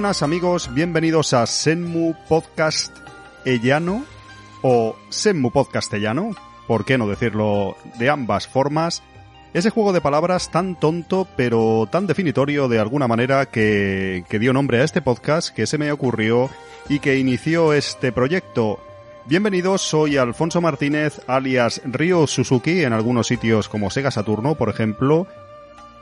buenas amigos, bienvenidos a Senmu Podcast Ellano o Senmu Podcastellano, por qué no decirlo de ambas formas. Ese juego de palabras tan tonto pero tan definitorio de alguna manera que, que dio nombre a este podcast que se me ocurrió y que inició este proyecto. Bienvenidos, soy Alfonso Martínez, alias Río Suzuki, en algunos sitios como Sega Saturno, por ejemplo.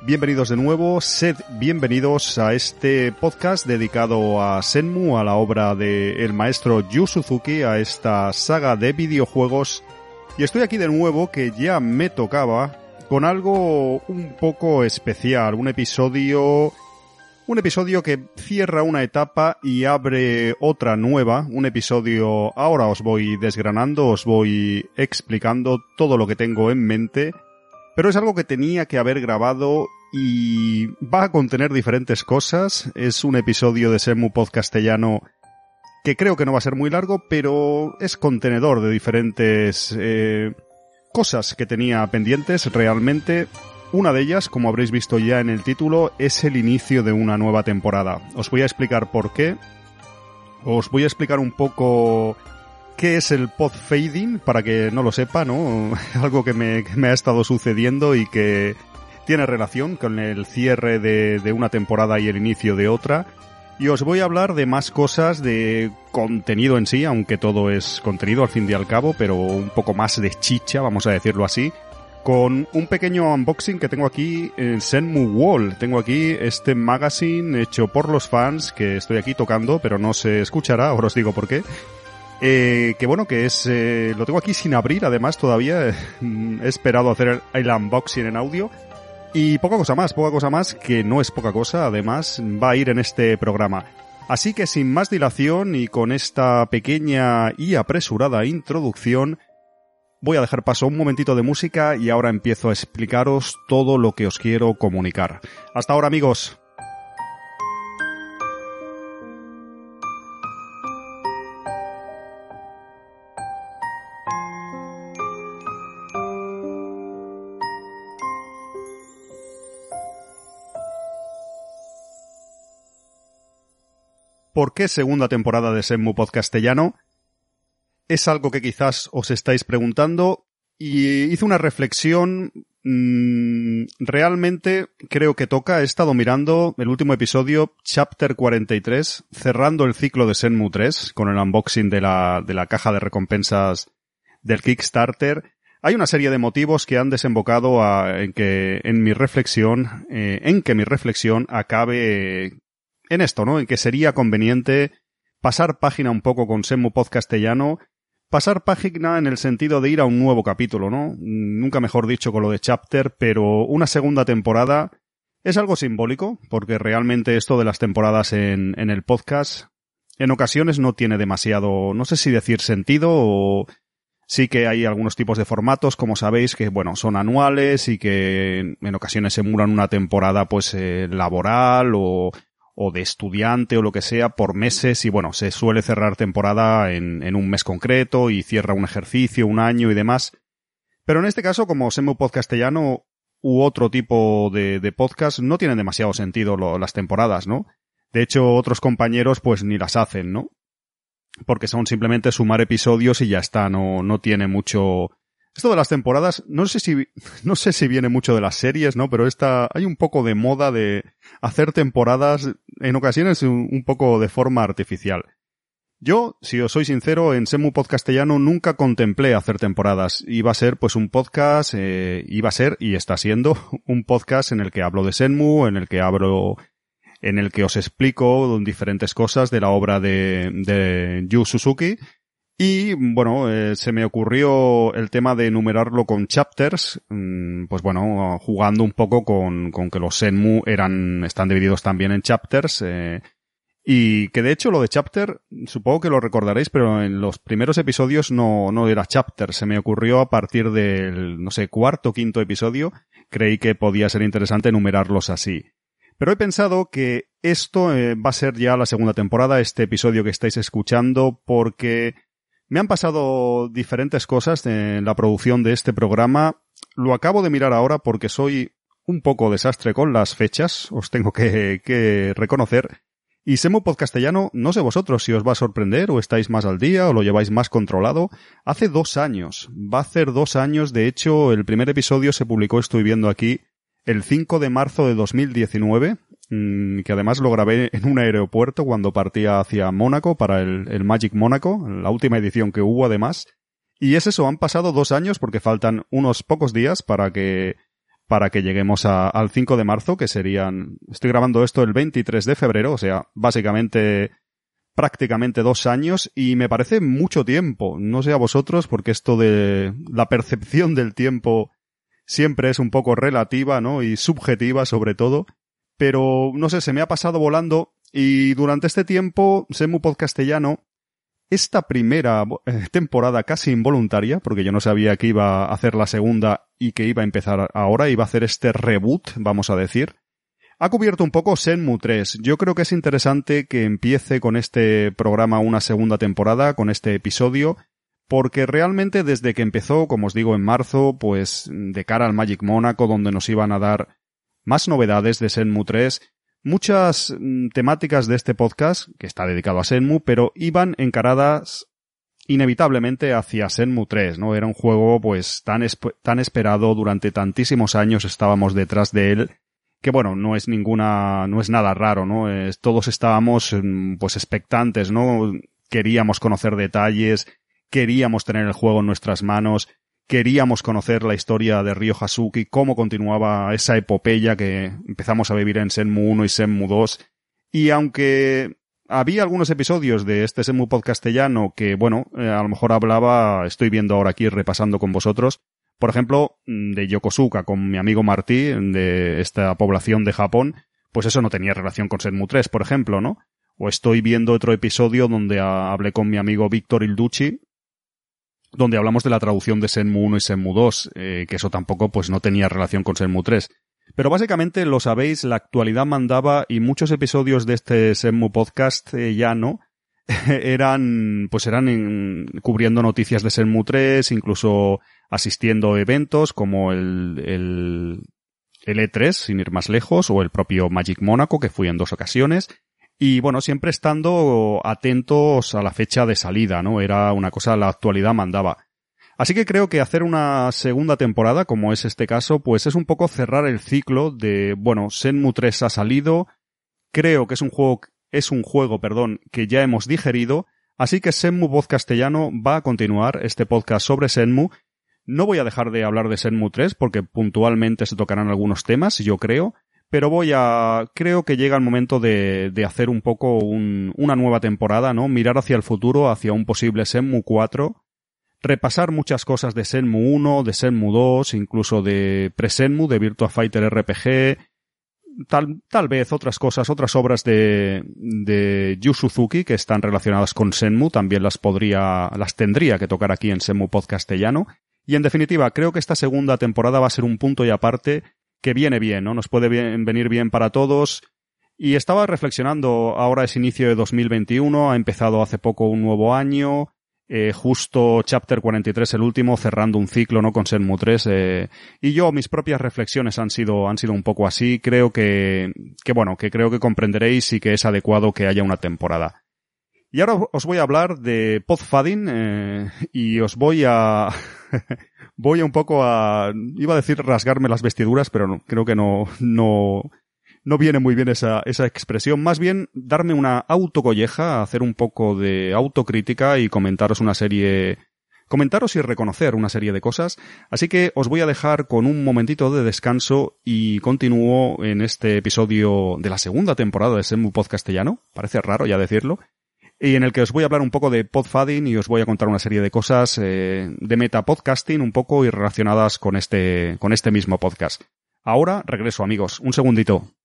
Bienvenidos de nuevo, sed bienvenidos a este podcast dedicado a Senmu, a la obra del el maestro Yu Suzuki, a esta saga de videojuegos. Y estoy aquí de nuevo que ya me tocaba con algo un poco especial, un episodio un episodio que cierra una etapa y abre otra nueva. Un episodio, ahora os voy desgranando, os voy explicando todo lo que tengo en mente. Pero es algo que tenía que haber grabado y va a contener diferentes cosas. Es un episodio de Semu Podcastellano que creo que no va a ser muy largo, pero es contenedor de diferentes eh, cosas que tenía pendientes realmente una de ellas, como habréis visto ya en el título, es el inicio de una nueva temporada. Os voy a explicar por qué. Os voy a explicar un poco qué es el pod fading, para que no lo sepa, ¿no? Algo que me, ha estado sucediendo y que tiene relación con el cierre de, de una temporada y el inicio de otra. Y os voy a hablar de más cosas de contenido en sí, aunque todo es contenido al fin y al cabo, pero un poco más de chicha, vamos a decirlo así con un pequeño unboxing que tengo aquí en Senmu Wall. Tengo aquí este magazine hecho por los fans que estoy aquí tocando, pero no se escuchará, ahora os digo por qué. Eh, que bueno, que es, eh, lo tengo aquí sin abrir, además todavía he esperado hacer el, unboxing en audio. Y poca cosa más, poca cosa más, que no es poca cosa, además va a ir en este programa. Así que sin más dilación y con esta pequeña y apresurada introducción, Voy a dejar paso un momentito de música y ahora empiezo a explicaros todo lo que os quiero comunicar. Hasta ahora amigos. ¿Por qué segunda temporada de Senmu Podcastellano? es algo que quizás os estáis preguntando y hice una reflexión mm, realmente creo que toca. He estado mirando el último episodio, Chapter 43, cerrando el ciclo de Senmu 3 con el unboxing de la, de la caja de recompensas del Kickstarter. Hay una serie de motivos que han desembocado en que en mi reflexión, eh, en que mi reflexión acabe en esto, ¿no? En que sería conveniente pasar página un poco con Senmu Podcastellano pasar página en el sentido de ir a un nuevo capítulo, ¿no? Nunca mejor dicho con lo de chapter, pero una segunda temporada es algo simbólico, porque realmente esto de las temporadas en, en el podcast en ocasiones no tiene demasiado, no sé si decir sentido o sí que hay algunos tipos de formatos, como sabéis, que bueno, son anuales y que en ocasiones emulan una temporada pues eh, laboral o o de estudiante o lo que sea por meses y bueno, se suele cerrar temporada en, en un mes concreto y cierra un ejercicio, un año y demás. Pero en este caso, como Semu Podcastellano u otro tipo de, de podcast, no tienen demasiado sentido las temporadas, ¿no? De hecho, otros compañeros pues ni las hacen, ¿no? Porque son simplemente sumar episodios y ya está, no, no tiene mucho, esto de las temporadas, no sé si, no sé si viene mucho de las series, ¿no? Pero esta, hay un poco de moda de hacer temporadas, en ocasiones un, poco de forma artificial. Yo, si os soy sincero, en Semu Podcastellano nunca contemplé hacer temporadas. Iba a ser pues un podcast, eh, iba a ser y está siendo un podcast en el que hablo de Senmu, en el que hablo, en el que os explico diferentes cosas de la obra de, de Yu Suzuki y bueno, eh, se me ocurrió el tema de enumerarlo con chapters, mm, pues bueno, jugando un poco con, con que los Senmu eran, están divididos también en chapters, eh, y que de hecho lo de chapter, supongo que lo recordaréis, pero en los primeros episodios no, no era chapter, se me ocurrió a partir del, no sé, cuarto o quinto episodio, creí que podía ser interesante enumerarlos así. Pero he pensado que esto eh, va a ser ya la segunda temporada, este episodio que estáis escuchando, porque me han pasado diferentes cosas en la producción de este programa. Lo acabo de mirar ahora porque soy un poco desastre con las fechas, os tengo que, reconocer. Y Semu Podcastellano, no sé vosotros si os va a sorprender o estáis más al día o lo lleváis más controlado. Hace dos años, va a hacer dos años, de hecho, el primer episodio se publicó, estoy viendo aquí, el 5 de marzo de 2019, mm, que además lo grabé en un aeropuerto cuando partía hacia Mónaco para el, el Magic Mónaco, la última edición que hubo además. Y es eso, han pasado dos años porque faltan unos pocos días para que para que lleguemos al 5 de marzo, que serían, estoy grabando esto el 23 de febrero, o sea, básicamente prácticamente dos años y me parece mucho tiempo. No sé a vosotros, porque esto de la percepción del tiempo siempre es un poco relativa, ¿no? Y subjetiva sobre todo. Pero, no sé, se me ha pasado volando y durante este tiempo, Semu Podcastellano, esta primera eh, temporada casi involuntaria, porque yo no sabía que iba a hacer la segunda y que iba a empezar ahora, iba a hacer este reboot, vamos a decir, ha cubierto un poco Senmu 3. Yo creo que es interesante que empiece con este programa una segunda temporada, con este episodio, porque realmente desde que empezó, como os digo, en marzo, pues de cara al Magic Mónaco, donde nos iban a dar más novedades de Senmu 3, muchas mm, temáticas de este podcast, que está dedicado a Senmu, pero iban encaradas inevitablemente hacia Senmu 3, ¿no? Era un juego pues tan, tan esperado durante tantísimos años estábamos detrás de él que bueno, no es ninguna, no es nada raro, ¿no? Es, todos estábamos mm, pues expectantes, ¿no? Queríamos conocer detalles, queríamos tener el juego en nuestras manos, queríamos conocer la historia de Ryo Hasuki, cómo continuaba esa epopeya que empezamos a vivir en Senmu 1 y Senmu 2. Y aunque había algunos episodios de este Senmu podcastellano que, bueno, eh, a lo mejor hablaba, estoy viendo ahora aquí repasando con vosotros, por ejemplo, mm, de Yokosuka con mi amigo Martí, de esta población de Japón, pues eso no tenía relación con Senmu 3, por ejemplo, ¿no? O estoy viendo otro episodio donde hablé con mi amigo Víctor Ilducci, donde hablamos de la traducción de Senmu 1 y Senmu 2, eh, que eso tampoco pues no tenía relación con Senmu 3. Pero básicamente lo sabéis, la actualidad mandaba y muchos episodios de este Senmu podcast eh, ya no eran pues eran cubriendo noticias de Senmu 3, incluso asistiendo a eventos como el, el, el E3, sin ir más lejos, o el propio Magic Mónaco, que fui en dos ocasiones, y bueno, siempre estando atentos a la fecha de salida, ¿no? Era una cosa, la actualidad mandaba. Así que creo que hacer una segunda temporada, como es este caso, pues es un poco cerrar el ciclo de, bueno, Senmu 3 ha salido, creo que es un juego, es un juego, perdón, que ya hemos digerido, así que Senmu Voz Castellano va a continuar este podcast sobre Senmu. No voy a dejar de hablar de Senmu 3 porque puntualmente se tocarán algunos temas, yo creo, pero voy a, creo que llega el momento de, de hacer un poco un, una nueva temporada, ¿no? Mirar hacia el futuro, hacia un posible Senmu 4, repasar muchas cosas de Senmu 1, de Senmu 2, incluso de Pre-Senmu, de Virtua Fighter RPG, tal, tal vez otras cosas, otras obras de, de Yu Suzuki que están relacionadas con Senmu, también las podría, las tendría que tocar aquí en Senmu Podcastellano. Y en definitiva, creo que esta segunda temporada va a ser un punto y aparte que viene bien, ¿no? Nos puede venir bien para todos. Y estaba reflexionando, ahora es inicio de 2021, ha empezado hace poco un nuevo año, eh, justo Chapter 43, el último, cerrando un ciclo, ¿no? Con Senmu 3, eh, y yo, mis propias reflexiones han sido, han sido un poco así, creo que, que bueno, que creo que comprenderéis y que es adecuado que haya una temporada. Y ahora os voy a hablar de Podfading, eh, y os voy a, voy un poco a, iba a decir rasgarme las vestiduras, pero no, creo que no, no, no viene muy bien esa, esa expresión. Más bien darme una autocolleja, hacer un poco de autocrítica y comentaros una serie, comentaros y reconocer una serie de cosas. Así que os voy a dejar con un momentito de descanso y continúo en este episodio de la segunda temporada de Semu Podcastellano. Parece raro ya decirlo y en el que os voy a hablar un poco de podfading y os voy a contar una serie de cosas eh, de meta podcasting un poco y relacionadas con este, con este mismo podcast. Ahora regreso amigos, un segundito.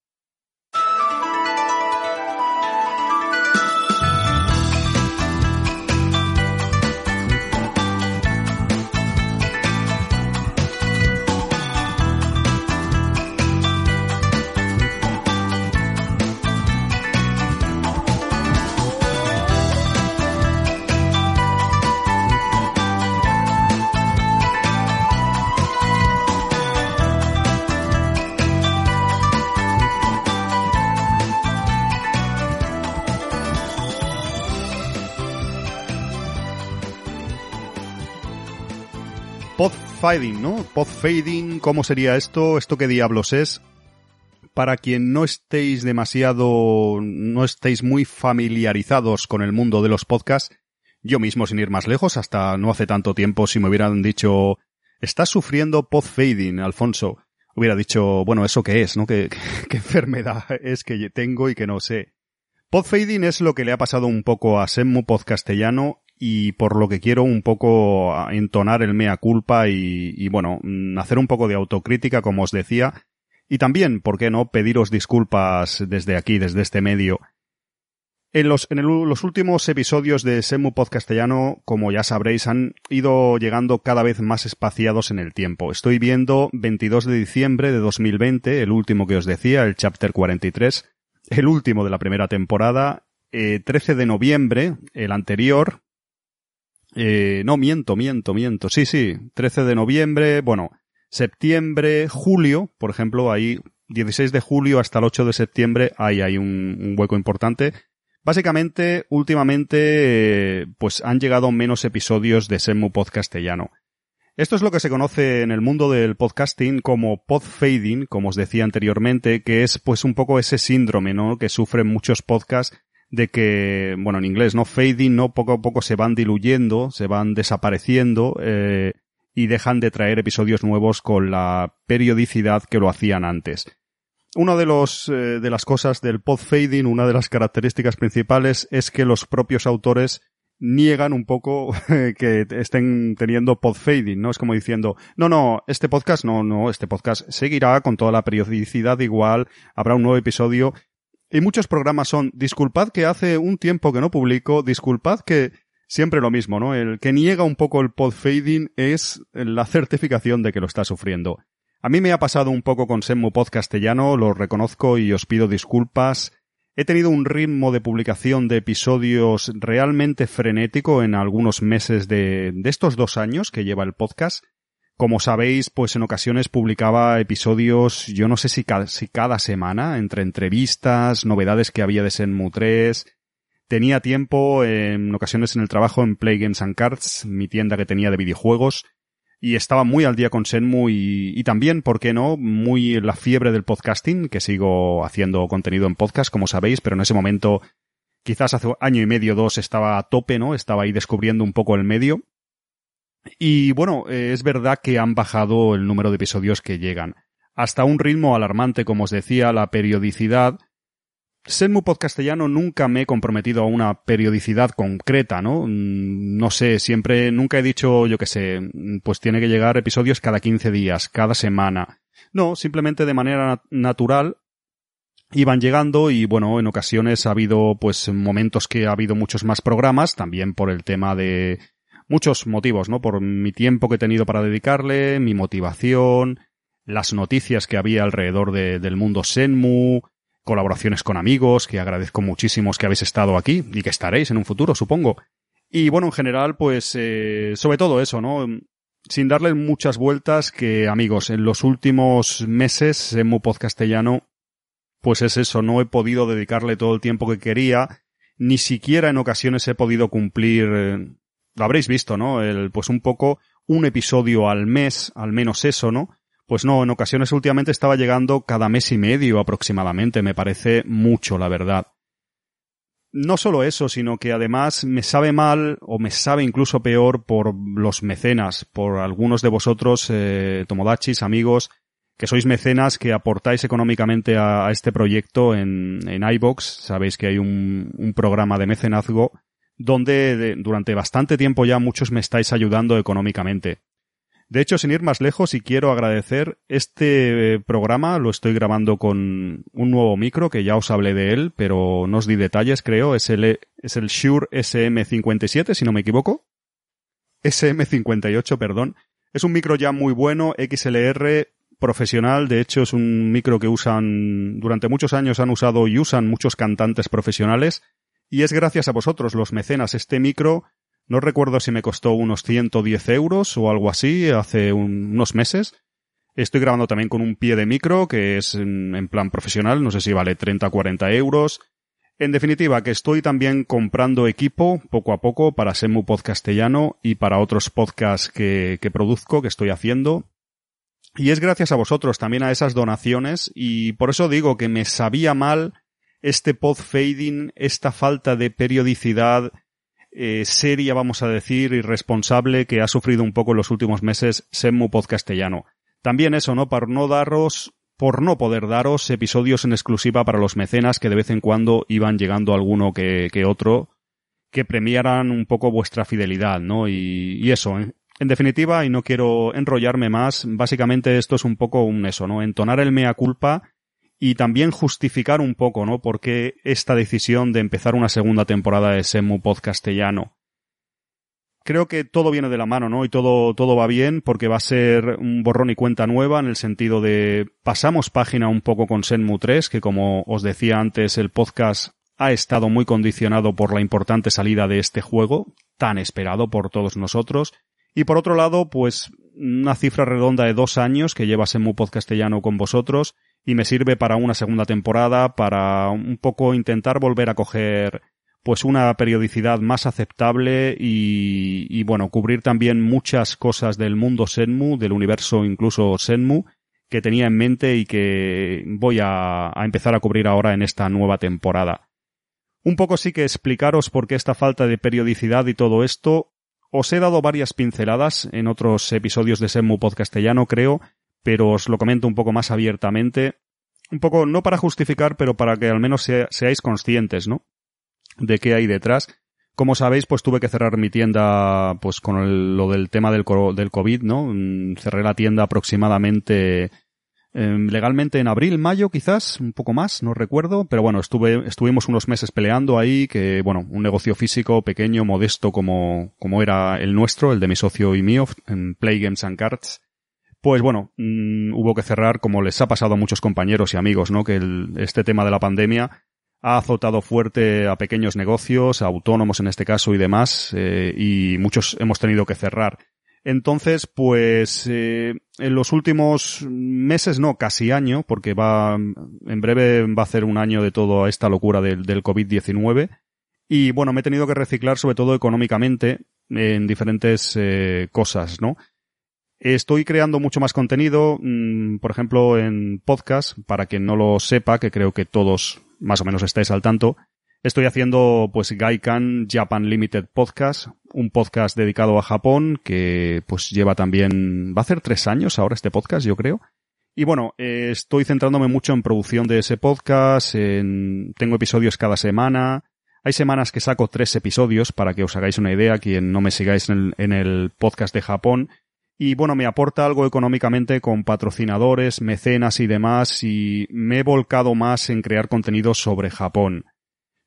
Fading, ¿no? Pod fading, ¿cómo sería esto? ¿Esto qué diablos es? Para quien no estéis demasiado, no estéis muy familiarizados con el mundo de los podcasts, yo mismo sin ir más lejos, hasta no hace tanto tiempo, si me hubieran dicho, estás sufriendo pod fading, Alfonso, hubiera dicho, bueno, ¿eso qué es, no? ¿Qué, qué enfermedad es que tengo y que no sé? Pod fading es lo que le ha pasado un poco a Semmu Podcastellano y por lo que quiero un poco entonar el mea culpa y, y, bueno, mm, hacer un poco de autocrítica, como os decía, y también, ¿por qué no?, pediros disculpas desde aquí, desde este medio. En los, en los últimos episodios de Semu Podcastellano, como ya sabréis, han ido llegando cada vez más espaciados en el tiempo. Estoy viendo 22 de diciembre de 2020, el último que os decía, el chapter 43, el último de la primera temporada, eh, 13 de noviembre, el anterior, eh, no, miento, miento, miento. Sí, sí, 13 de noviembre, bueno, septiembre, julio, por ejemplo, ahí 16 de julio hasta el 8 de septiembre, hay un, un hueco importante. Básicamente, últimamente, eh, pues han llegado menos episodios de Semu Podcastellano. Esto es lo que se conoce en el mundo del podcasting como podfading, como os decía anteriormente, que es pues un poco ese síndrome, ¿no? Que sufren muchos podcasts de que, bueno, en inglés, ¿no? Fading, ¿no? Poco a poco se van diluyendo, se van desapareciendo, eh, y dejan de traer episodios nuevos con la periodicidad que lo hacían antes. Una de los, eh, de las cosas del pod fading, una de las características principales es que los propios autores niegan un poco que estén teniendo pod fading, ¿no? Es como diciendo, no, no, este podcast no, no, este podcast seguirá con toda la periodicidad igual, habrá un nuevo episodio y muchos programas son, disculpad que hace un tiempo que no publico, disculpad que siempre lo mismo, ¿no? El que niega un poco el pod fading es la certificación de que lo está sufriendo. A mí me ha pasado un poco con Semmu Pod Castellano, lo reconozco y os pido disculpas. He tenido un ritmo de publicación de episodios realmente frenético en algunos meses de, de estos dos años que lleva el podcast como sabéis, pues en ocasiones publicaba episodios, yo no sé si cada, semana, entre entrevistas, novedades que había de Senmu 3. Tenía tiempo en ocasiones en el trabajo en Play Games and Cards, mi tienda que tenía de videojuegos, y estaba muy al día con Senmu y, y también, ¿por qué no?, muy la fiebre del podcasting, que sigo haciendo contenido en podcast, como sabéis, pero en ese momento, quizás hace año y medio, dos, estaba a tope, ¿no? Estaba ahí descubriendo un poco el medio. Y bueno, eh, es verdad que han bajado el número de episodios que llegan. Hasta un ritmo alarmante, como os decía, la periodicidad. Senmu Podcastellano nunca me he comprometido a una periodicidad concreta, ¿no? Mm, no sé, siempre, nunca he dicho, yo qué sé, pues tiene que llegar episodios cada 15 días, cada semana. No, simplemente de manera natural iban llegando y bueno, en ocasiones ha habido pues momentos que ha habido muchos más programas, también por el tema de muchos motivos, ¿no? Por mi tiempo que he tenido para dedicarle, mi motivación, las noticias que había alrededor de, del mundo Senmu, colaboraciones con amigos, que agradezco muchísimo que habéis estado aquí y que estaréis en un futuro, supongo. Y bueno, en general, pues, eh, sobre todo eso, ¿no? Sin darle muchas vueltas, que amigos, en los últimos meses, Senmu Podcastellano, pues es eso, no he podido dedicarle todo el tiempo que quería, ni siquiera en ocasiones he podido cumplir eh, lo habréis visto, ¿no? El, pues un poco un episodio al mes, al menos eso, ¿no? Pues no, en ocasiones últimamente estaba llegando cada mes y medio aproximadamente, me parece mucho, la verdad. No solo eso, sino que además me sabe mal, o me sabe incluso peor por los mecenas, por algunos de vosotros, eh, tomodachis, amigos, que sois mecenas, que aportáis económicamente a, a este proyecto en, en iBox. Sabéis que hay un, un programa de mecenazgo donde durante bastante tiempo ya muchos me estáis ayudando económicamente. De hecho, sin ir más lejos, y quiero agradecer, este eh, programa lo estoy grabando con un nuevo micro, que ya os hablé de él, pero no os di detalles, creo. Es el, es el Shure SM57, si no me equivoco. SM58, perdón. Es un micro ya muy bueno, XLR, profesional. De hecho, es un micro que usan, durante muchos años han usado y usan muchos cantantes profesionales. Y es gracias a vosotros, los mecenas, este micro, no recuerdo si me costó unos 110 euros o algo así hace unos meses. Estoy grabando también con un pie de micro que es en, plan profesional, no sé si vale 30 o 40 euros. En definitiva, que estoy también comprando equipo poco a poco para Semu Podcastellano y para otros podcasts que, que produzco, que estoy haciendo. Y es gracias a vosotros también a esas donaciones y por eso digo que me sabía mal este pod fading, esta falta de periodicidad eh, seria, vamos a decir, y responsable que ha sufrido un poco en los últimos meses Semu Podcastellano. También eso, ¿no? Para no daros por no poder daros episodios en exclusiva para los mecenas que de vez en cuando iban llegando alguno que, otro que premiaran un poco vuestra fidelidad, ¿no? Y, eso, ¿eh? en definitiva, y no quiero enrollarme más, básicamente esto es un poco un eso, ¿no? Entonar el mea culpa y también justificar un poco, ¿no? Por qué esta decisión de empezar una segunda temporada de Semu Podcastellano creo que todo viene de la mano, ¿no? Y todo, todo va bien porque va a ser un borrón y cuenta nueva en el sentido de pasamos página un poco con Senmu 3, que como os decía antes, el podcast ha estado muy condicionado por la importante salida de este juego, tan esperado por todos nosotros. Y por otro lado, pues una cifra redonda de dos años que lleva Senmu Podcastellano con vosotros y me sirve para una segunda temporada, para un poco intentar volver a coger pues una periodicidad más aceptable y, bueno, cubrir también muchas cosas del mundo Senmu, del universo incluso Senmu, que tenía en mente y que voy a, a empezar a cubrir ahora en esta nueva temporada. Un poco sí que explicaros por qué esta falta de periodicidad y todo esto. Os he dado varias pinceladas en otros episodios de Senmu Podcastellano, creo, pero os lo comento un poco más abiertamente. Un poco, no para justificar, pero para que al menos seáis conscientes, ¿no? de qué hay detrás. Como sabéis, pues tuve que cerrar mi tienda, pues con lo del tema del, COVID, ¿no? Mm, cerré la tienda aproximadamente em, legalmente en abril, mayo, quizás, un poco más, no recuerdo, pero bueno, estuve, estuvimos unos meses peleando ahí, que bueno, un negocio físico pequeño, modesto como, como era el nuestro, el de mi socio y mío, en Play Games and Cards. Pues bueno, mm, hubo que cerrar, como les ha pasado a muchos compañeros y amigos, ¿no? Que este tema de la pandemia ha azotado fuerte a pequeños negocios, a autónomos en este caso y demás, eh, y muchos hemos tenido que cerrar. Entonces, pues eh, en los últimos meses, no, casi año, porque va, en breve va a ser un año de toda esta locura del, del COVID-19. Y bueno, me he tenido que reciclar sobre todo económicamente en diferentes eh, cosas, ¿no? Estoy creando mucho más contenido, mm, por ejemplo, en podcast, para quien no lo sepa, que creo que todos más o menos estáis al tanto, estoy haciendo pues Gaikan Japan Limited Podcast, un podcast dedicado a Japón que pues lleva también, va a hacer tres años ahora este podcast, yo creo. Y bueno, eh, estoy centrándome mucho en producción de ese podcast, en, tengo episodios cada semana. Hay semanas que saco tres episodios para que os hagáis una idea, quien no me sigáis en el podcast de Japón y bueno, me aporta algo económicamente con patrocinadores, mecenas y demás y me he volcado más en crear contenido sobre Japón.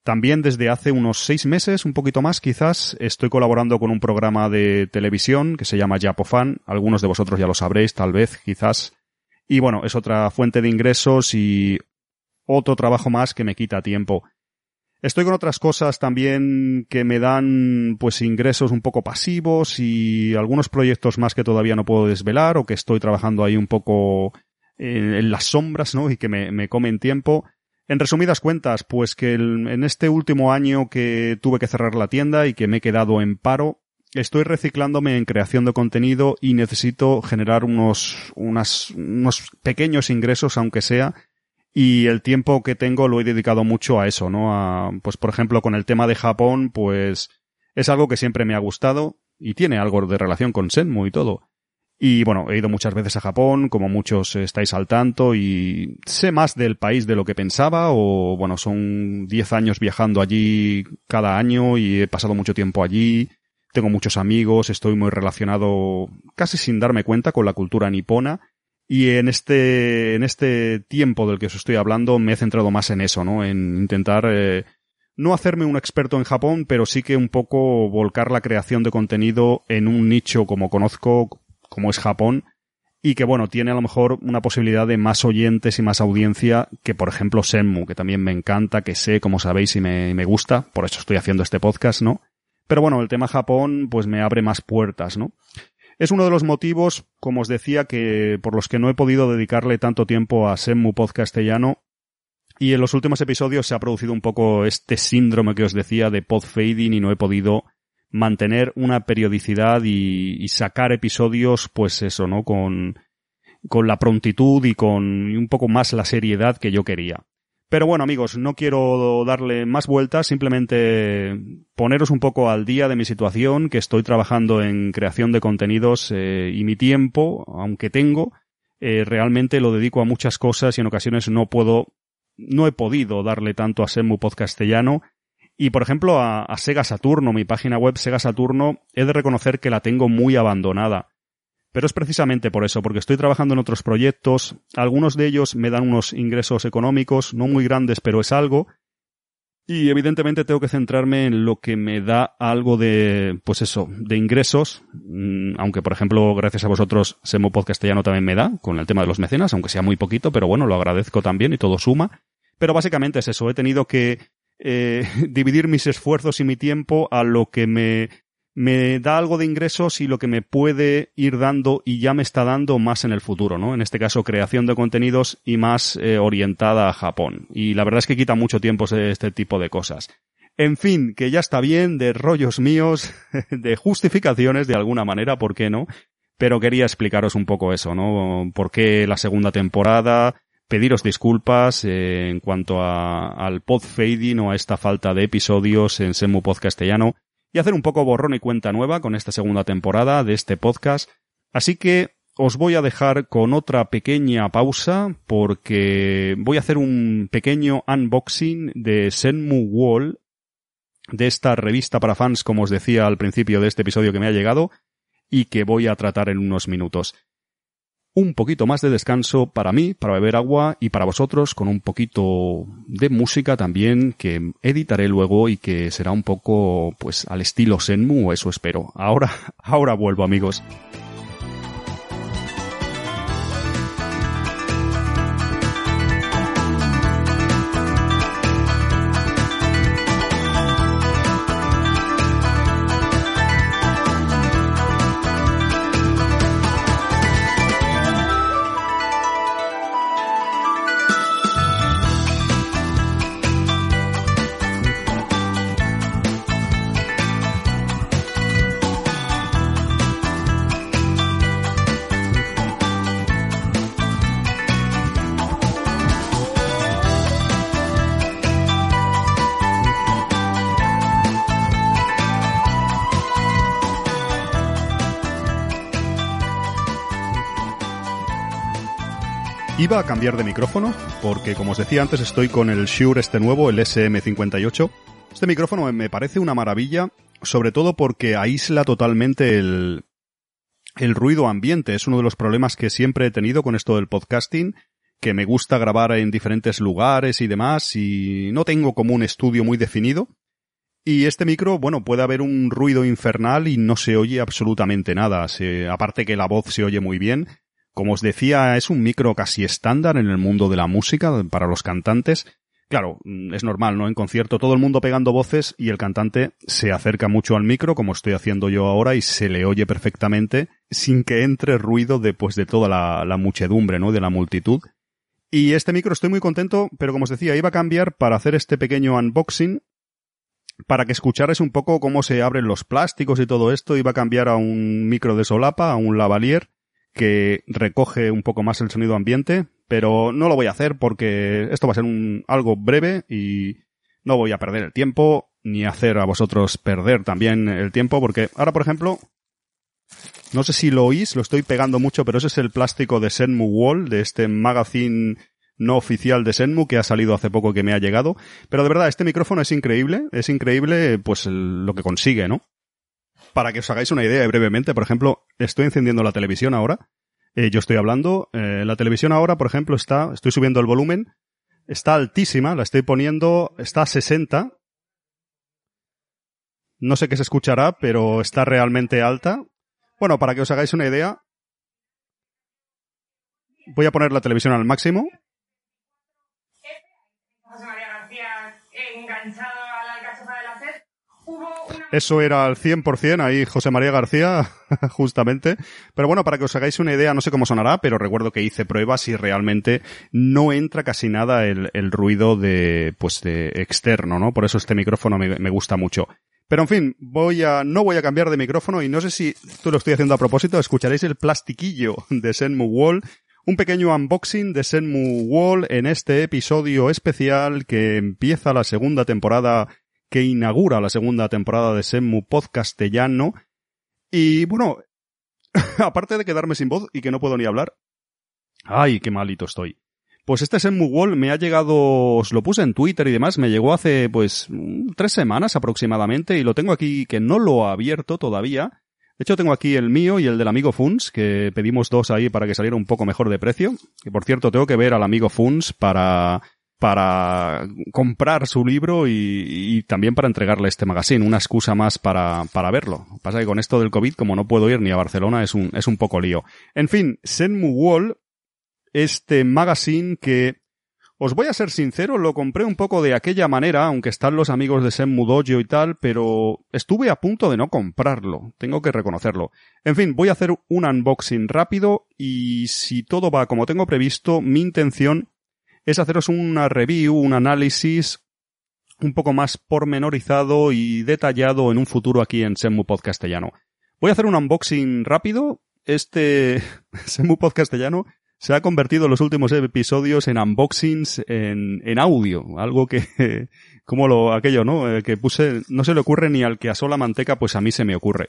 También desde hace unos seis meses, un poquito más quizás, estoy colaborando con un programa de televisión que se llama Japofan. Algunos de vosotros ya lo sabréis, tal vez, quizás. Y bueno, es otra fuente de ingresos y otro trabajo más que me quita tiempo. Estoy con otras cosas también que me dan pues ingresos un poco pasivos y algunos proyectos más que todavía no puedo desvelar o que estoy trabajando ahí un poco en, las sombras, ¿no? Y que me, me comen tiempo. En resumidas cuentas, pues que en este último año que tuve que cerrar la tienda y que me he quedado en paro, estoy reciclándome en creación de contenido y necesito generar unos, unas, unos pequeños ingresos, aunque sea, y el tiempo que tengo lo he dedicado mucho a eso, ¿no? Pues por ejemplo con el tema de Japón, pues es algo que siempre me ha gustado y tiene algo de relación con Senmu y todo. Y bueno, he ido muchas veces a Japón, como muchos estáis al tanto, y sé más del país de lo que pensaba, o bueno, son 10 años viajando allí cada año y he pasado mucho tiempo allí, tengo muchos amigos, estoy muy relacionado casi sin darme cuenta con la cultura nipona, y en este, en este tiempo del que os estoy hablando me he centrado más en eso, ¿no? En intentar eh, no hacerme un experto en Japón, pero sí que un poco volcar la creación de contenido en un nicho como conozco, como es Japón, y que bueno, tiene a lo mejor una posibilidad de más oyentes y más audiencia que por ejemplo Senmu, que también me encanta, que sé, como sabéis, y me, me gusta, por eso estoy haciendo este podcast, ¿no? Pero bueno, el tema Japón pues me abre más puertas, ¿no? Es uno de los motivos, como os decía, que por los que no he podido dedicarle tanto tiempo a Senmu Podcastellano. Y en los últimos episodios se ha producido un poco este síndrome que os decía de pod fading y no he podido mantener una periodicidad y, sacar episodios, pues eso, ¿no? Con, con la prontitud y con un poco más la seriedad que yo quería. Pero bueno, amigos, no quiero darle más vueltas, simplemente poneros un poco al día de mi situación, que estoy trabajando en creación de contenidos eh, y mi tiempo, aunque tengo, eh, realmente lo dedico a muchas cosas y en ocasiones no puedo, no he podido darle tanto a Semu Podcastellano y por ejemplo a, a Sega Saturno, mi página web Sega Saturno, he de reconocer que la tengo muy abandonada. Pero es precisamente por eso, porque estoy trabajando en otros proyectos, algunos de ellos me dan unos ingresos económicos, no muy grandes, pero es algo, y evidentemente tengo que centrarme en lo que me da algo de, pues eso, de ingresos, mm, aunque por ejemplo, gracias a vosotros, Semo Podcastellano también me da, con el tema de los mecenas, aunque sea muy poquito, pero bueno, lo agradezco también y todo suma. Pero básicamente es eso, he tenido que eh, dividir mis esfuerzos y mi tiempo a lo que me me da algo de ingresos y lo que me puede ir dando y ya me está dando más en el futuro, ¿no? En este caso, creación de contenidos y más eh, orientada a Japón. Y la verdad es que quita mucho tiempo este tipo de cosas. En fin, que ya está bien de rollos míos, de justificaciones de alguna manera, ¿por qué no? Pero quería explicaros un poco eso, ¿no? ¿Por qué la segunda temporada? Pediros disculpas eh, en cuanto al pod fading o a esta falta de episodios en Semu Podcastellano y hacer un poco borrón y cuenta nueva con esta segunda temporada de este podcast. Así que os voy a dejar con otra pequeña pausa porque voy a hacer un pequeño unboxing de Senmu Wall, de esta revista para fans, como os decía al principio de este episodio que me ha llegado, y que voy a tratar en unos minutos un poquito más de descanso para mí, para beber agua y para vosotros con un poquito de música también que editaré luego y que será un poco pues al estilo Senmu, eso espero. Ahora, ahora vuelvo amigos. Iba a cambiar de micrófono porque, como os decía antes, estoy con el Shure este nuevo, el SM58. Este micrófono me parece una maravilla, sobre todo porque aísla totalmente el, el ruido ambiente. Es uno de los problemas que siempre he tenido con esto del podcasting, que me gusta grabar en diferentes lugares y demás, y no tengo como un estudio muy definido. Y este micro, bueno, puede haber un ruido infernal y no se oye absolutamente nada. aparte que la voz se oye muy bien, como os decía, es un micro casi estándar en el mundo de la música para los cantantes. Claro, mm, es normal, ¿no? En concierto todo el mundo pegando voces y el cantante se acerca mucho al micro, como estoy haciendo yo ahora, y se le oye perfectamente sin que entre ruido después de toda la, muchedumbre, ¿no? De la multitud. Y este micro estoy muy contento, pero como os decía, iba a cambiar para hacer este pequeño unboxing para que escucharais un poco cómo se abren los plásticos y todo esto, iba a cambiar a un micro de solapa, a un lavalier, que recoge un poco más el sonido ambiente, pero no lo voy a hacer porque esto va a ser un, algo breve y no voy a perder el tiempo ni hacer a vosotros perder también el tiempo porque ahora por ejemplo no sé si lo oís, lo estoy pegando mucho, pero ese es el plástico de Senmu Wall, de este magazine no oficial de Senmu que ha salido hace poco que me ha llegado. Pero de verdad, este micrófono es increíble, es increíble pues lo que consigue, ¿no? Para que os hagáis una idea brevemente, por ejemplo, estoy encendiendo la televisión ahora. Eh, yo estoy hablando. Eh, la televisión ahora, por ejemplo, está, estoy subiendo el volumen. Está altísima, la estoy poniendo, está a 60. No sé qué se escuchará, pero está realmente alta. Bueno, para que os hagáis una idea, voy a poner la televisión al máximo. Eso era al 100%, ahí José María García, justamente. Pero bueno, para que os hagáis una idea, no sé cómo sonará, pero recuerdo que hice pruebas y realmente no entra casi nada el, el ruido de, pues de externo, ¿no? Por eso este micrófono me, me gusta mucho. Pero en fin, voy a, no voy a cambiar de micrófono y no sé si esto lo estoy haciendo a propósito, escucharéis el plastiquillo de Senmu Wall, un pequeño unboxing de Senmu Wall en este episodio especial que empieza la segunda temporada que inaugura la segunda temporada de Senmu Podcastellano. Y bueno, aparte de quedarme sin voz y que no puedo ni hablar. Ay, qué malito estoy. Pues este Senmu Wall me ha llegado, os lo puse en Twitter y demás, me llegó hace pues tres semanas aproximadamente y lo tengo aquí que no lo ha abierto todavía. De hecho tengo aquí el mío y el del amigo Funs, que pedimos dos ahí para que saliera un poco mejor de precio. Que por cierto tengo que ver al amigo Funs para para comprar su libro y, también para entregarle este magazine, una excusa más para, para verlo. Pasa que con esto del COVID, como no puedo ir ni a Barcelona, es un, es un poco lío. En fin, Senmu Wall, este magazine que, os voy a ser sincero, lo compré un poco de aquella manera, aunque están los amigos de Senmu Dojo y tal, pero estuve a punto de no comprarlo, tengo que reconocerlo. En fin, voy a hacer un unboxing rápido y si todo va como tengo previsto, mi intención es haceros una review, un análisis un poco más pormenorizado y detallado en un futuro aquí en Semu Podcastellano. Voy a hacer un unboxing rápido. Este Semu Podcastellano se ha convertido en los últimos episodios en unboxings en, en audio. Algo que, como lo, aquello, ¿no? Eh, que puse, no se le ocurre ni al que asó la manteca, pues a mí se me ocurre.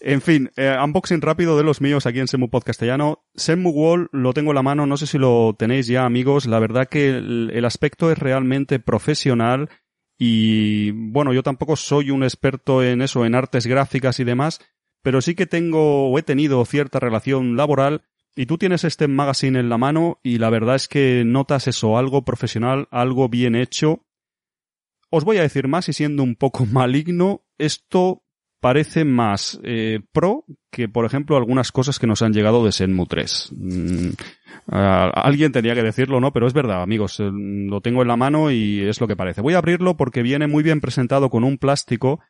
En fin, eh, unboxing rápido de los míos aquí en Semu Podcastellano. Semu Wall lo tengo en la mano, no sé si lo tenéis ya amigos. La verdad que el, aspecto es realmente profesional y bueno, yo tampoco soy un experto en eso, en artes gráficas y demás, pero sí que tengo o he tenido cierta relación laboral y tú tienes este magazine en la mano y la verdad es que notas eso, algo profesional, algo bien hecho. Os voy a decir más y siendo un poco maligno, esto parece más eh, pro que, por ejemplo, algunas cosas que nos han llegado de Senmu 3. Mm, alguien tenía que decirlo, ¿no? Pero es verdad, amigos, eh, lo tengo en la mano y es lo que parece. Voy a abrirlo porque viene muy bien presentado con un plástico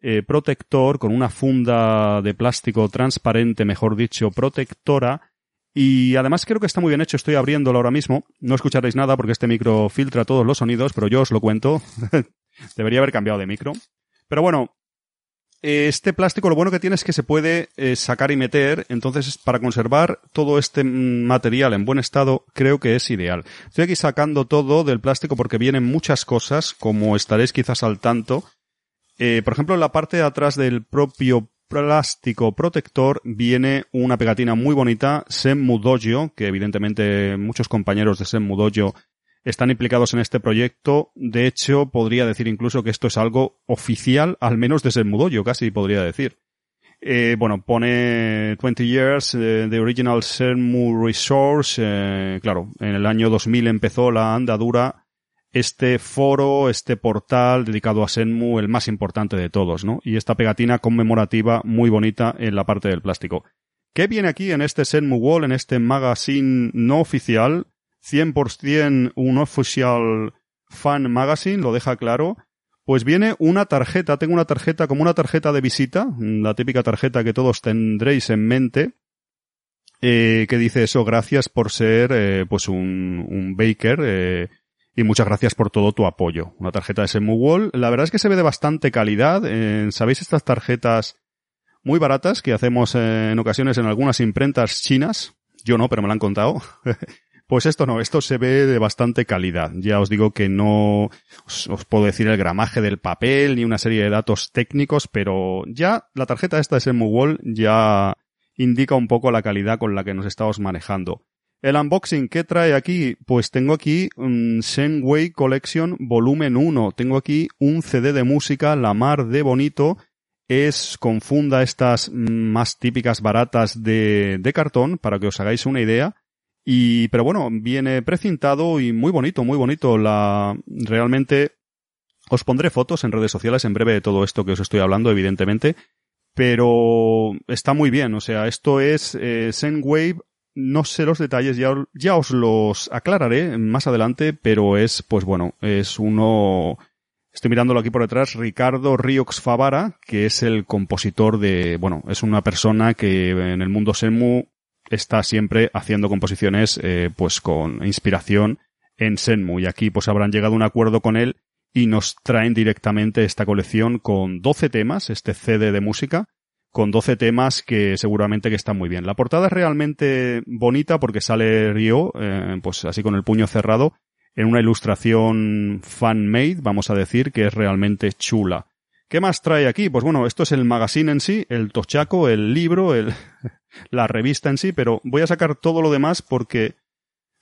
eh, protector, con una funda de plástico transparente, mejor dicho, protectora. Y además creo que está muy bien hecho, estoy abriéndolo ahora mismo. No escucharéis nada porque este micro filtra todos los sonidos, pero yo os lo cuento. Debería haber cambiado de micro. Pero bueno, este plástico lo bueno que tiene es que se puede eh, sacar y meter, entonces para conservar todo este material en buen estado creo que es ideal. Estoy aquí sacando todo del plástico porque vienen muchas cosas, como estaréis quizás al tanto. Eh, por ejemplo, en la parte de atrás del propio plástico protector viene una pegatina muy bonita, Senmu Dojo, que evidentemente muchos compañeros de Senmu Dojo están implicados en este proyecto. De hecho, podría decir incluso que esto es algo oficial, al menos desde el Mudoyo, casi podría decir. Eh, bueno, pone 20 years, eh, the original Senmu Resource. Eh, claro, en el año 2000 empezó la andadura. Este foro, este portal dedicado a Senmu, el más importante de todos, ¿no? Y esta pegatina conmemorativa muy bonita en la parte del plástico. ¿Qué viene aquí en este Senmu Wall, en este magazine no oficial? 100% un official fan magazine, lo deja claro, pues viene una tarjeta, tengo una tarjeta como una tarjeta de visita, la típica tarjeta que todos tendréis en mente, eh, que dice eso, gracias por ser eh, pues un, baker eh, y muchas gracias por todo tu apoyo. Una tarjeta de Semu Wall, la verdad es que se ve de bastante calidad, ¿sabéis estas tarjetas muy baratas que hacemos en ocasiones en algunas imprentas chinas? Yo no, pero me la han contado. Pues esto no, esto se ve de bastante calidad. Ya os digo que no os, puedo decir el gramaje del papel ni una serie de datos técnicos, pero ya la tarjeta esta de Semu ya indica un poco la calidad con la que nos estamos manejando. El unboxing, ¿qué trae aquí? Pues tengo aquí Shenwei Collection Volumen 1. Tengo aquí un CD de música, la mar de bonito. Es confunda estas más típicas baratas de, de cartón, para que os hagáis una idea. Y, pero bueno, viene precintado y muy bonito, muy bonito. La, realmente, os pondré fotos en redes sociales en breve de todo esto que os estoy hablando, evidentemente. Pero está muy bien, o sea, esto es eh, Wave no sé los detalles, ya, ya os los aclararé más adelante, pero es, pues bueno, es uno Estoy mirándolo aquí por detrás, Ricardo Riox Favara, que es el compositor de, bueno, es una persona que en el mundo Senmu está siempre haciendo composiciones, eh, pues con inspiración en Senmu. Y aquí pues habrán llegado a un acuerdo con él y nos traen directamente esta colección con 12 temas, este CD de música, con 12 temas que seguramente que están muy bien. La portada es realmente bonita porque sale Ryo, eh, pues así con el puño cerrado, en una ilustración fan-made, vamos a decir, que es realmente chula. ¿Qué más trae aquí? Pues bueno, esto es el magazine en sí, el tochaco, el libro, el, la revista en sí, pero voy a sacar todo lo demás porque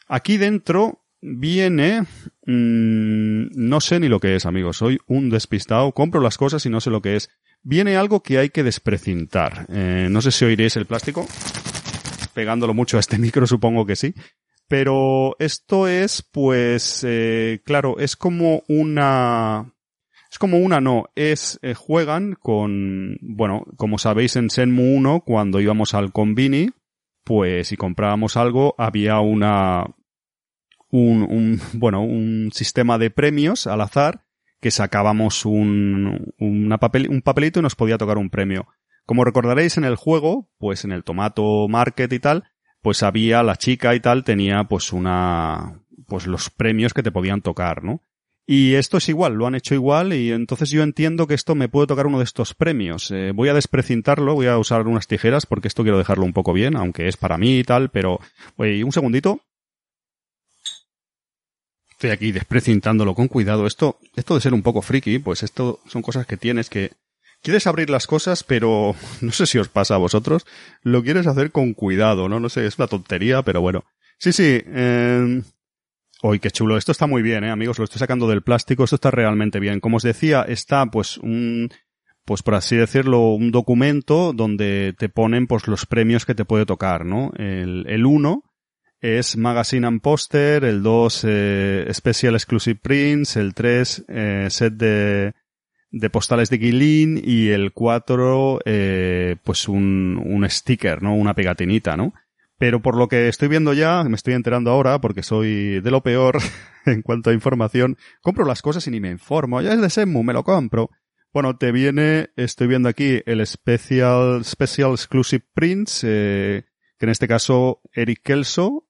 aquí dentro viene... Mmm, no sé ni lo que es, amigos. Soy un despistado. Compro las cosas y no sé lo que es. Viene algo que hay que desprecintar. Eh, no sé si oiréis el plástico. Pegándolo mucho a este micro, supongo que sí. Pero esto es, pues, eh, claro, es como una... Es como una no, es, eh, juegan con, bueno, como sabéis en Senmu 1, cuando íbamos al Convini, pues si comprábamos algo, había una, un, un, bueno, un sistema de premios al azar que sacábamos un, una papel, un papelito y nos podía tocar un premio. Como recordaréis en el juego, pues en el Tomato Market y tal, pues había la chica y tal tenía pues una pues los premios que te podían tocar, ¿no? Y esto es igual, lo han hecho igual y entonces yo entiendo que esto me puede tocar uno de estos premios. Eh, voy a desprecintarlo, voy a usar unas tijeras porque esto quiero dejarlo un poco bien, aunque es para mí y tal, pero oye, un segundito. Estoy aquí desprecintándolo con cuidado. Esto, esto de ser un poco friki, pues esto son cosas que tienes que quieres abrir las cosas, pero no sé si os pasa a vosotros, lo quieres hacer con cuidado, ¿no? No sé, es una tontería, pero bueno. Sí, sí. Eh... Uy, qué chulo. Esto está muy bien, eh, amigos. Lo estoy sacando del plástico. Esto está realmente bien. Como os decía, está pues un, pues por así decirlo, un documento donde te ponen pues los premios que te puede tocar, ¿no? El, el uno es Magazine and Poster, el 2 eh, Special Exclusive Prints, el 3 eh, set de, de postales de Guilin y el 4 eh, pues un, un sticker, ¿no? Una pegatinita, ¿no? Pero por lo que estoy viendo ya, me estoy enterando ahora, porque soy de lo peor en cuanto a información, compro las cosas y ni me informo. Ya es de Semu, me lo compro. Bueno, te viene, estoy viendo aquí el Special, Special Exclusive Prints, eh, que en este caso Eric Kelso,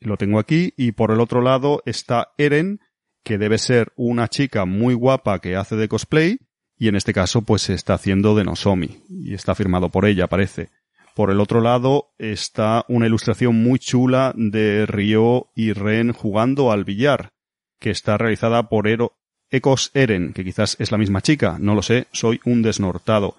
lo tengo aquí, y por el otro lado está Eren, que debe ser una chica muy guapa que hace de cosplay, y en este caso pues está haciendo de Nozomi, y está firmado por ella, parece. Por el otro lado está una ilustración muy chula de Ryo y Ren jugando al billar, que está realizada por Ero Ecos Eren, que quizás es la misma chica, no lo sé, soy un desnortado.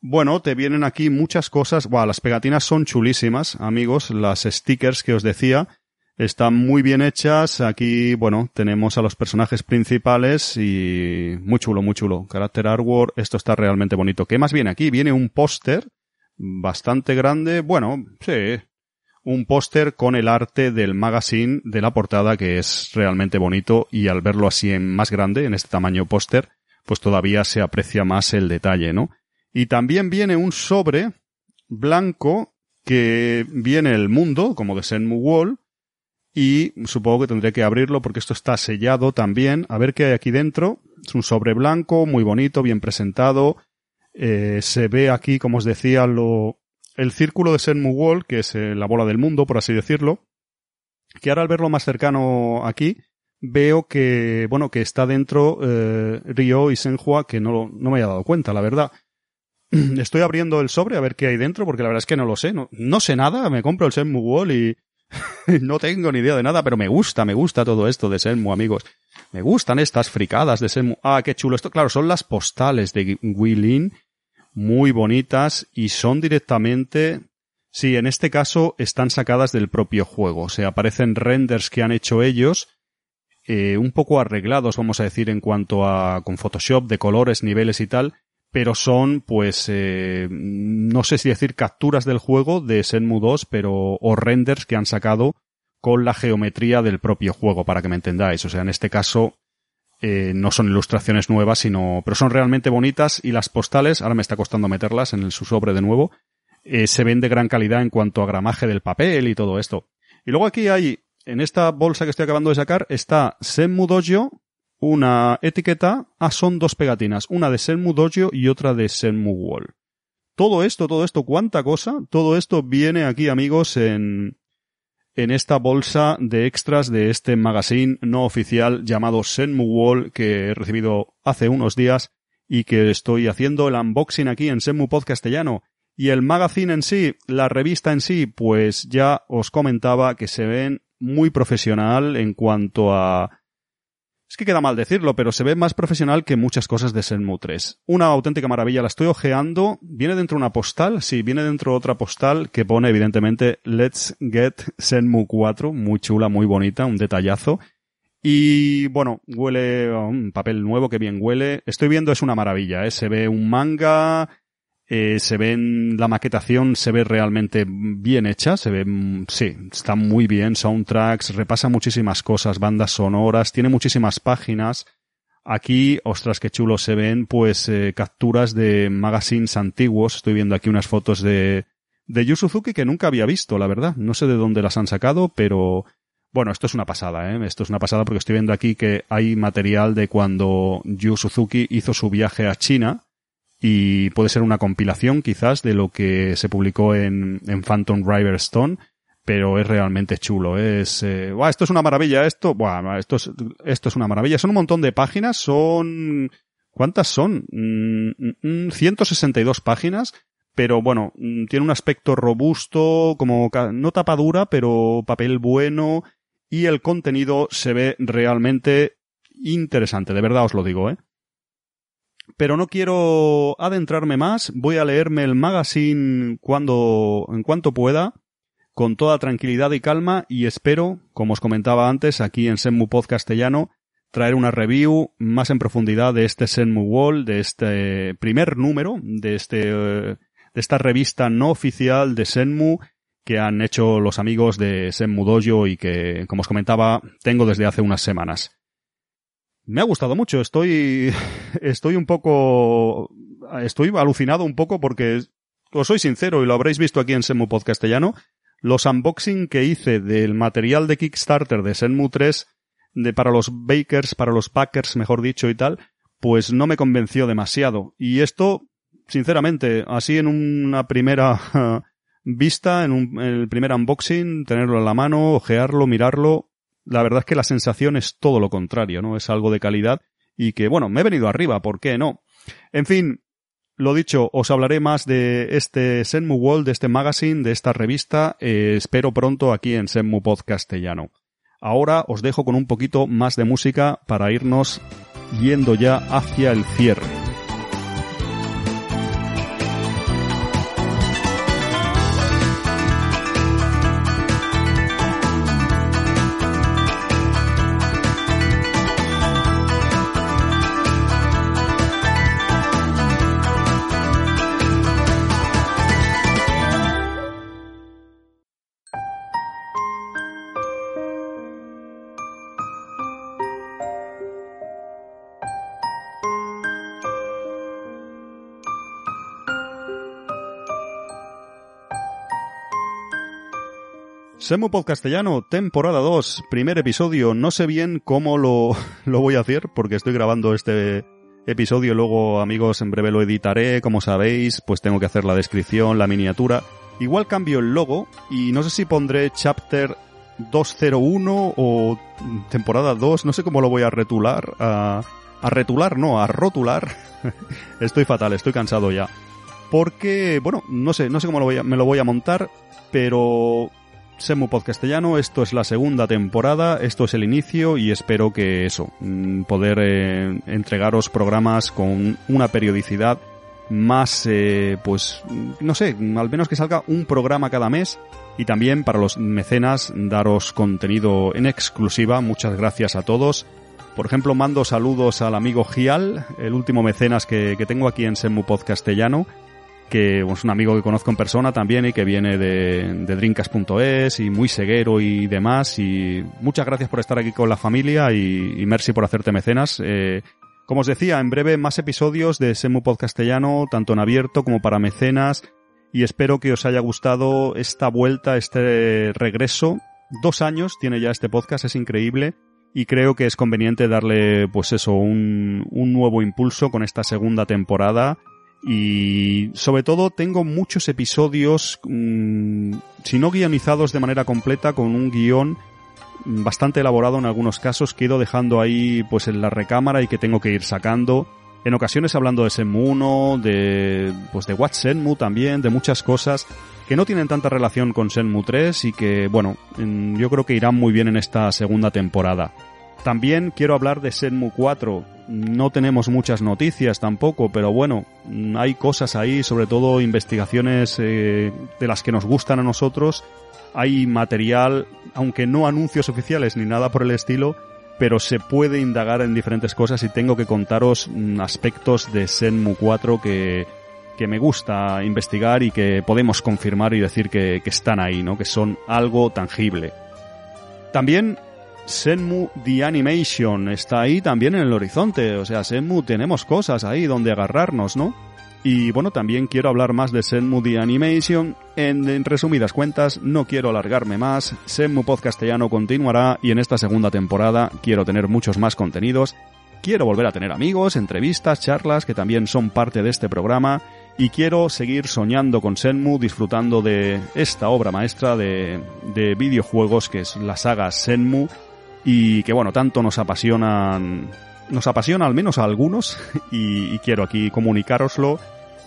Bueno, te vienen aquí muchas cosas. Buah, las pegatinas son chulísimas, amigos. Las stickers que os decía, están muy bien hechas. Aquí, bueno, tenemos a los personajes principales y muy chulo, muy chulo. Carácter artwork, esto está realmente bonito. ¿Qué más viene aquí? Viene un póster bastante grande. Bueno, sí. Un póster con el arte del magazine de la portada que es realmente bonito y al verlo así en más grande, en este tamaño póster, pues todavía se aprecia más el detalle, ¿no? Y también viene un sobre blanco que viene el mundo, como de Senmu Wall, y supongo que tendré que abrirlo porque esto está sellado también. A ver qué hay aquí dentro. Es un sobre blanco, muy bonito, bien presentado. Eh, se ve aquí, como os decía, lo, el círculo de Senmu Wall, que es eh, la bola del mundo, por así decirlo. Que ahora al verlo más cercano aquí, veo que, bueno, que está dentro eh, Ryo y Senhua, que no, no me había dado cuenta, la verdad. Estoy abriendo el sobre a ver qué hay dentro, porque la verdad es que no lo sé. No, no sé nada, me compro el Senmu Wall y, no tengo ni idea de nada, pero me gusta, me gusta todo esto de Senmu, amigos. Me gustan estas fricadas de Senmu. Ah, qué chulo. Esto, claro, son las postales de Guilin, muy bonitas y son directamente, sí, en este caso están sacadas del propio juego. O sea, aparecen renders que han hecho ellos, eh, un poco arreglados, vamos a decir, en cuanto a, con Photoshop, de colores, niveles y tal, pero son, pues, eh, no sé si decir capturas del juego de Senmu 2, pero, o renders que han sacado con la geometría del propio juego, para que me entendáis. O sea, en este caso, eh, no son ilustraciones nuevas, sino, pero son realmente bonitas y las postales, ahora me está costando meterlas en el, su sobre de nuevo, eh, se ven de gran calidad en cuanto a gramaje del papel y todo esto. Y luego aquí hay, en esta bolsa que estoy acabando de sacar, está Senmu Dojo una etiqueta, ah, son dos pegatinas, una de Senmu Dojo y otra de Senmu Wall. Todo esto, todo esto, cuánta cosa, todo esto viene aquí, amigos, en, en esta bolsa de extras de este magazine no oficial llamado Senmu Wall que he recibido hace unos días y que estoy haciendo el unboxing aquí en Senmu Podcastellano. Y el magazine en sí, la revista en sí, pues ya os comentaba que se ven muy profesional en cuanto a es que queda mal decirlo, pero se ve más profesional que muchas cosas de Senmu 3. Una auténtica maravilla, la estoy ojeando. ¿Viene dentro una postal? Sí, viene dentro otra postal que pone evidentemente Let's Get Senmu 4. Muy chula, muy bonita, un detallazo. Y bueno, huele a un papel nuevo que bien huele. Estoy viendo, es una maravilla, ¿eh? Se ve un manga, eh, se ven, la maquetación se ve realmente bien hecha, se ve, sí, está muy bien, soundtracks, repasa muchísimas cosas, bandas sonoras, tiene muchísimas páginas. Aquí, ostras, qué chulo se ven, pues, eh, capturas de magazines antiguos. Estoy viendo aquí unas fotos de, de Yu Suzuki que nunca había visto, la verdad. No sé de dónde las han sacado, pero, bueno, esto es una pasada, ¿eh? Esto es una pasada porque estoy viendo aquí que hay material de cuando Yu Suzuki hizo su viaje a China y puede ser una compilación quizás de lo que se publicó en, en Phantom River Stone, pero es realmente chulo. Es, eh, esto es una maravilla, esto, buah, esto es, esto es una maravilla. Son un montón de páginas, son, ¿cuántas son? 162 mm, mm, páginas, pero bueno, mm, tiene un aspecto robusto, como no tapadura, pero papel bueno, y el contenido se ve realmente interesante, de verdad os lo digo, ¿eh? Pero no quiero adentrarme más, voy a leerme el magazine cuando, en cuanto pueda, con toda tranquilidad y calma, y espero, como os comentaba antes, aquí en Senmu Podcastellano, traer una review más en profundidad de este Senmu Wall, de este primer número, de este, de esta revista no oficial de Senmu, que han hecho los amigos de Senmu Dojo y que, como os comentaba, tengo desde hace unas semanas. Me ha gustado mucho, estoy, estoy un poco, estoy alucinado un poco porque, os soy sincero y lo habréis visto aquí en Senmu Podcastellano, los unboxing que hice del material de Kickstarter de Senmu 3, de para los bakers, para los packers, mejor dicho y tal, pues no me convenció demasiado. Y esto, sinceramente, así en una primera vista, en, un, el primer unboxing, tenerlo en la mano, ojearlo, mirarlo, la verdad es que la sensación es todo lo contrario, ¿no? Es algo de calidad y que, bueno, me he venido arriba, ¿por qué no? En fin, lo dicho, os hablaré más de este Senmu World, de este magazine, de esta revista, eh, espero pronto aquí en Senmu Podcastellano. Ahora os dejo con un poquito más de música para irnos yendo ya hacia el cierre. Semu Podcastellano, temporada 2, primer episodio. No sé bien cómo lo, lo voy a hacer porque estoy grabando este episodio. Luego, amigos, en breve lo editaré. Como sabéis, pues tengo que hacer la descripción, la miniatura. Igual cambio el logo y no sé si pondré chapter 201 o temporada 2. No sé cómo lo voy a retular. A, a retular, no, a rotular. estoy fatal, estoy cansado ya. Porque, bueno, no sé, no sé cómo me lo voy a montar, pero Semu Podcastellano, esto es la segunda temporada, esto es el inicio y espero que eso, mm, poder eh, entregaros programas con una periodicidad más, eh, pues, no sé, al menos que salga un programa cada mes y también para los mecenas daros contenido en exclusiva. Muchas gracias a todos. Por ejemplo, mando saludos al amigo Gial, el último mecenas que, tengo aquí en Semu Podcastellano que es un amigo que conozco en persona también y que viene de, drinkas.es y muy seguero y demás. Y muchas gracias por estar aquí con la familia y, merci por hacerte mecenas. Eh, como os decía, en breve más episodios de Semu Podcastellano, tanto en abierto como para mecenas. Y espero que os haya gustado esta vuelta, este regreso. Dos años tiene ya este podcast, es increíble. y creo que es conveniente darle pues eso un nuevo impulso con esta segunda temporada y sobre todo tengo muchos episodios mmm, si no guionizados de manera completa con un guion bastante elaborado en algunos casos que he ido dejando ahí pues en la recámara y que tengo que ir sacando en ocasiones hablando de Senmu 1, de, pues de Watch Senmu también, de muchas cosas que no tienen tanta relación con Senmu 3 y que, bueno, yo creo que irán muy bien en esta segunda temporada. También quiero hablar de Senmu 4. No tenemos muchas noticias tampoco, pero bueno, hay cosas ahí, sobre todo investigaciones eh, de las que nos gustan a nosotros. Hay material, aunque no anuncios oficiales ni nada por el estilo, pero se puede indagar en diferentes cosas y tengo que contaros mm, aspectos de Senmu 4 que, que me gusta investigar y que podemos confirmar y decir que, que están ahí, ¿no? Que son algo tangible. También Senmu The Animation está ahí también en el horizonte. O sea, Senmu tenemos cosas ahí donde agarrarnos, ¿no? Y bueno, también quiero hablar más de Senmu The Animation. En, resumidas cuentas, no quiero alargarme más. Senmu Podcastellano continuará y en esta segunda temporada quiero tener muchos más contenidos. Quiero volver a tener amigos, entrevistas, charlas que también son parte de este programa. Y quiero seguir soñando con Senmu, disfrutando de esta obra maestra de, de videojuegos que es la saga Senmu. Y que bueno, tanto nos apasionan nos apasiona al menos a algunos y, quiero aquí comunicároslo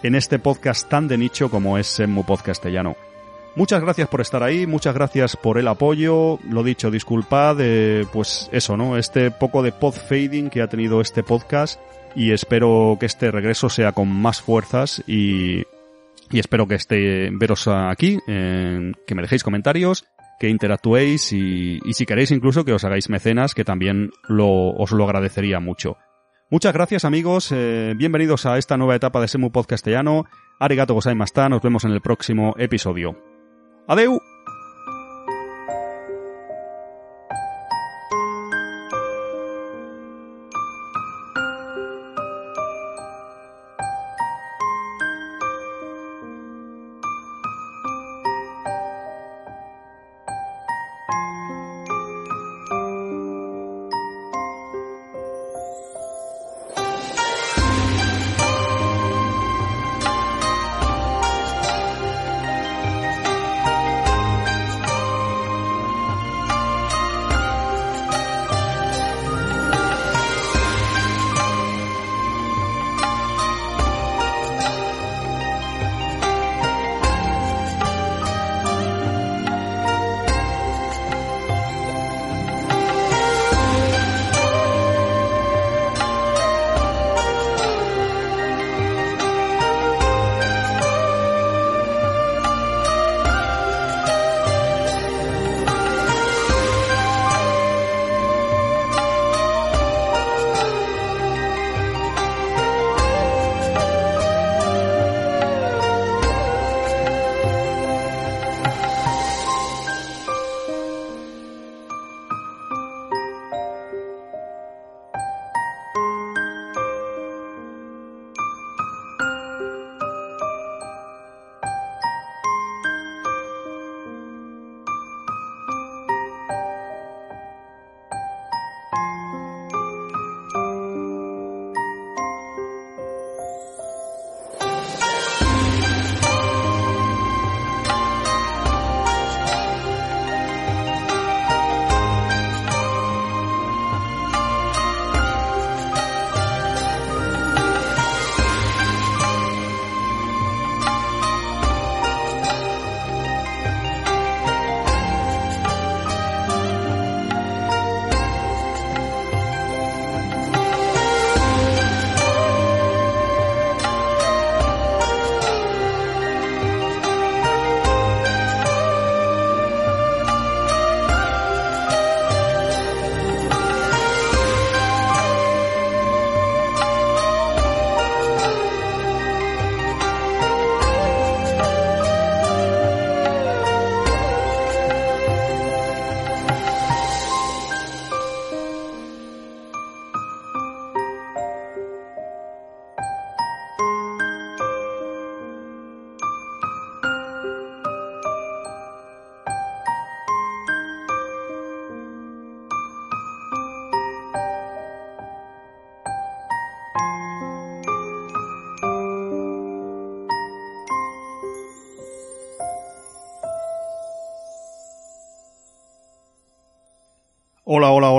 en este podcast tan de nicho como es Senmu Podcastellano. Muchas gracias por estar ahí, muchas gracias por el apoyo, lo dicho, disculpad, eh, pues eso, ¿no? Este poco de pod fading que ha tenido este podcast y espero que este regreso sea con más fuerzas y, y espero que esté veros aquí, que me dejéis comentarios, que interactuéis y, si queréis incluso que os hagáis mecenas, que también lo, os lo agradecería mucho. Muchas gracias amigos, eh, bienvenidos a esta nueva etapa de Semu Podcastellano. Arigato gozaimashita, nos vemos en el próximo episodio. Adeu!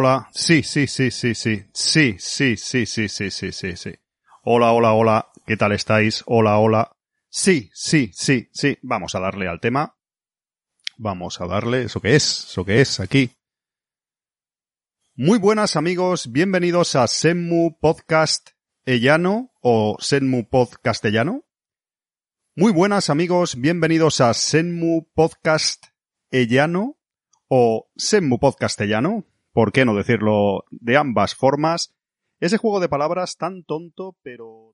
Hola. Sí, sí, sí, sí, sí. Sí, sí, sí, sí, sí, sí, sí, sí. Hola, hola, hola. ¿Qué tal estáis? Hola, hola. Sí, sí, sí, sí. Vamos a darle al tema. Vamos a darle eso que es, eso que es aquí. Muy buenas amigos, bienvenidos a Senmu Podcast Ellano o Senmu Pod Castellano. Muy buenas amigos, bienvenidos a Senmu Podcast Ellano o Senmu Pod Castellano, por qué no decirlo de ambas formas. Ese juego de palabras tan tonto pero